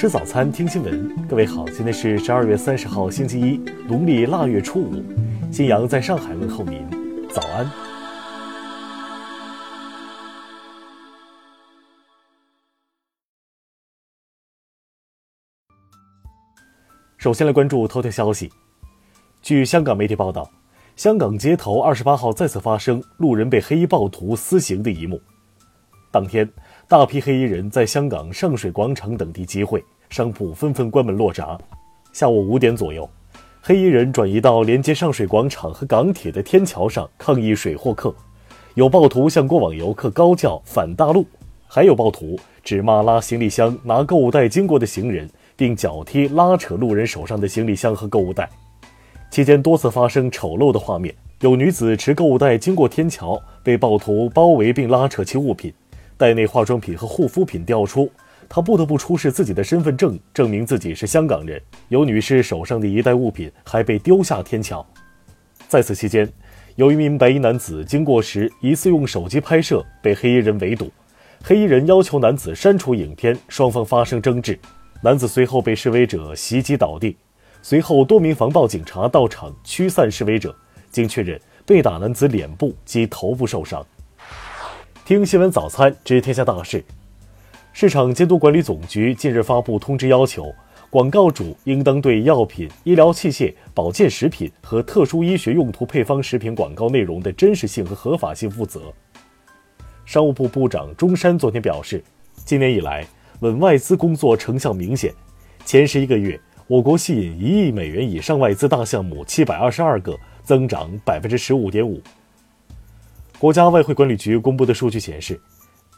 吃早餐，听新闻。各位好，今天是十二月三十号，星期一，农历腊月初五。新阳在上海问候您，早安。首先来关注头条消息。据香港媒体报道，香港街头二十八号再次发生路人被黑衣暴徒私刑的一幕。当天，大批黑衣人在香港上水广场等地集会，商铺纷纷关门落闸。下午五点左右，黑衣人转移到连接上水广场和港铁的天桥上抗议水货客，有暴徒向过往游客高叫“反大陆”，还有暴徒指骂拉行李箱、拿购物袋经过的行人，并脚踢、拉扯路人手上的行李箱和购物袋。期间多次发生丑陋的画面，有女子持购物袋经过天桥，被暴徒包围并拉扯其物品。袋内化妆品和护肤品掉出，他不得不出示自己的身份证，证明自己是香港人。有女士手上的一袋物品还被丢下天桥。在此期间，有一名白衣男子经过时疑似用手机拍摄，被黑衣人围堵。黑衣人要求男子删除影片，双方发生争执。男子随后被示威者袭击倒地，随后多名防暴警察到场驱散示威者。经确认，被打男子脸部及头部受伤。听新闻早餐知天下大事。市场监督管理总局近日发布通知，要求广告主应当对药品、医疗器械、保健食品和特殊医学用途配方食品广告内容的真实性和合法性负责。商务部部长钟山昨天表示，今年以来稳外资工作成效明显，前十一个月，我国吸引一亿美元以上外资大项目七百二十二个，增长百分之十五点五。国家外汇管理局公布的数据显示，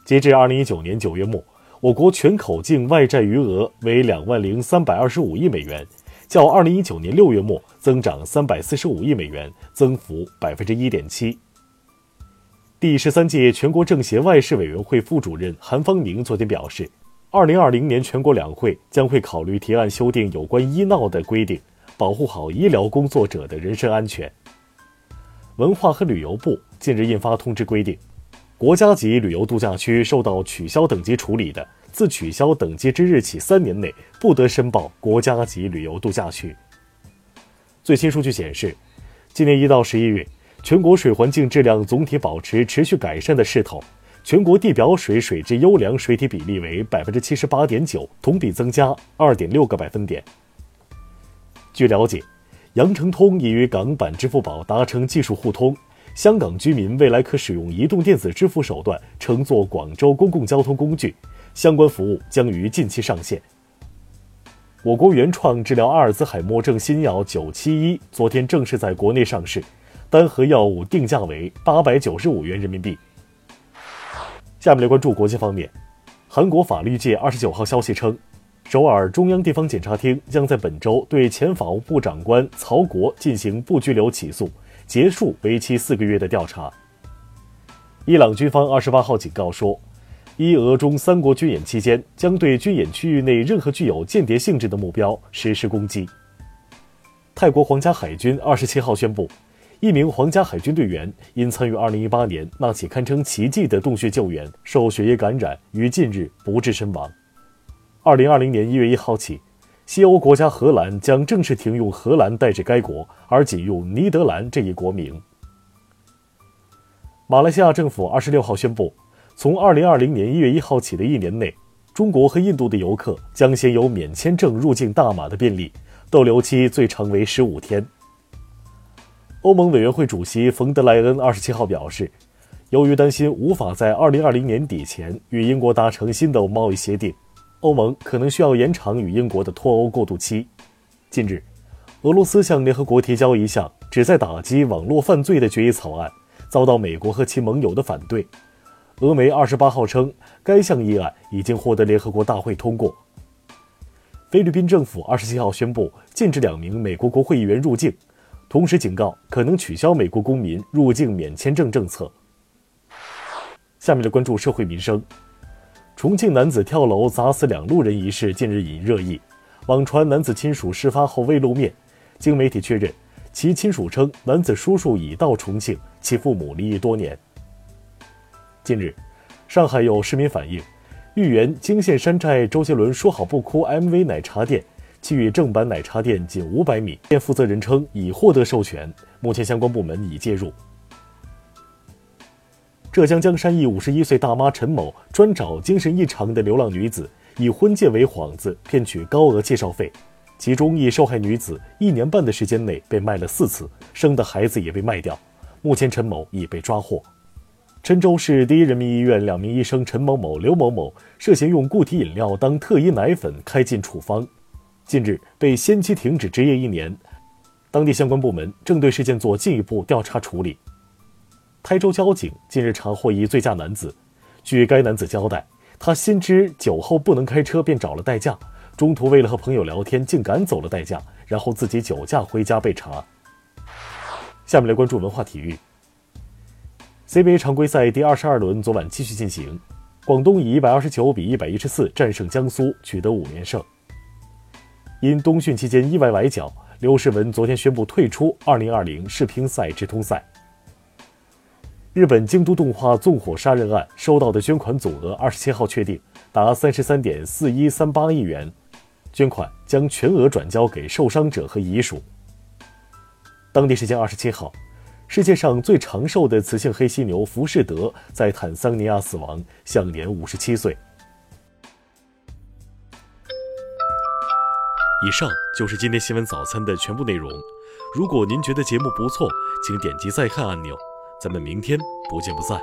截至二零一九年九月末，我国全口径外债余额为两万零三百二十五亿美元，较二零一九年六月末增长三百四十五亿美元，增幅百分之一点七。第十三届全国政协外事委员会副主任韩方宁昨天表示，二零二零年全国两会将会考虑提案修订有关医闹的规定，保护好医疗工作者的人身安全。文化和旅游部近日印发通知，规定，国家级旅游度假区受到取消等级处理的，自取消等级之日起三年内不得申报国家级旅游度假区。最新数据显示，今年一到十一月，全国水环境质量总体保持持续改善的势头，全国地表水水质优良水体比例为百分之七十八点九，同比增加二点六个百分点。据了解。羊城通已与港版支付宝达成技术互通，香港居民未来可使用移动电子支付手段乘坐广州公共交通工具，相关服务将于近期上线。我国原创治疗阿尔兹海默症新药九七一昨天正式在国内上市，单盒药物定价为八百九十五元人民币。下面来关注国际方面，韩国法律界二十九号消息称。首尔中央地方检察厅将在本周对前法务部长官曹国进行不拘留起诉，结束为期四个月的调查。伊朗军方二十八号警告说，伊俄中三国军演期间将对军演区域内任何具有间谍性质的目标实施攻击。泰国皇家海军二十七号宣布，一名皇家海军队员因参与二零一八年那起堪称奇迹的洞穴救援，受血液感染，于近日不治身亡。二零二零年一月一号起，西欧国家荷兰将正式停用“荷兰”代指该国，而仅用“尼德兰”这一国名。马来西亚政府二十六号宣布，从二零二零年一月一号起的一年内，中国和印度的游客将享有免签证入境大马的便利，逗留期最长为十五天。欧盟委员会主席冯德莱恩二十七号表示，由于担心无法在二零二零年底前与英国达成新的贸易协定。欧盟可能需要延长与英国的脱欧过渡期。近日，俄罗斯向联合国提交一项旨在打击网络犯罪的决议草案，遭到美国和其盟友的反对。俄媒二十八号称，该项议案已经获得联合国大会通过。菲律宾政府二十七号宣布禁止两名美国国会议员入境，同时警告可能取消美国公民入境免签证政策。下面来关注社会民生。重庆男子跳楼砸死两路人一事近日引热议，网传男子亲属事发后未露面，经媒体确认，其亲属称男子叔叔已到重庆，其父母离异多年。近日，上海有市民反映，豫园惊现山寨周杰伦说好不哭 MV 奶茶店，其与正版奶茶店仅五百米。店负责人称已获得授权，目前相关部门已介入。浙江江山一五十一岁大妈陈某专找精神异常的流浪女子，以婚介为幌子骗取高额介绍费，其中一受害女子一年半的时间内被卖了四次，生的孩子也被卖掉。目前陈某已被抓获。郴州市第一人民医院两名医生陈某某、刘某某涉嫌用固体饮料当特医奶粉开进处方，近日被先期停止执业一年。当地相关部门正对事件做进一步调查处理。台州交警近日查获一醉驾男子，据该男子交代，他心知酒后不能开车，便找了代驾，中途为了和朋友聊天，竟赶走了代驾，然后自己酒驾回家被查。下面来关注文化体育。CBA 常规赛第二十二轮昨晚继续进行，广东以一百二十九比一百一十四战胜江苏，取得五连胜。因冬训期间意外崴脚，刘诗雯昨天宣布退出二零二零世乒赛直通赛。日本京都动画纵火杀人案收到的捐款总额二十七号确定达三十三点四一三八亿元，捐款将全额转交给受伤者和遗属。当地时间二十七号，世界上最长寿的雌性黑犀牛浮士德在坦桑尼亚死亡，享年五十七岁。以上就是今天新闻早餐的全部内容。如果您觉得节目不错，请点击再看按钮。咱们明天不见不散。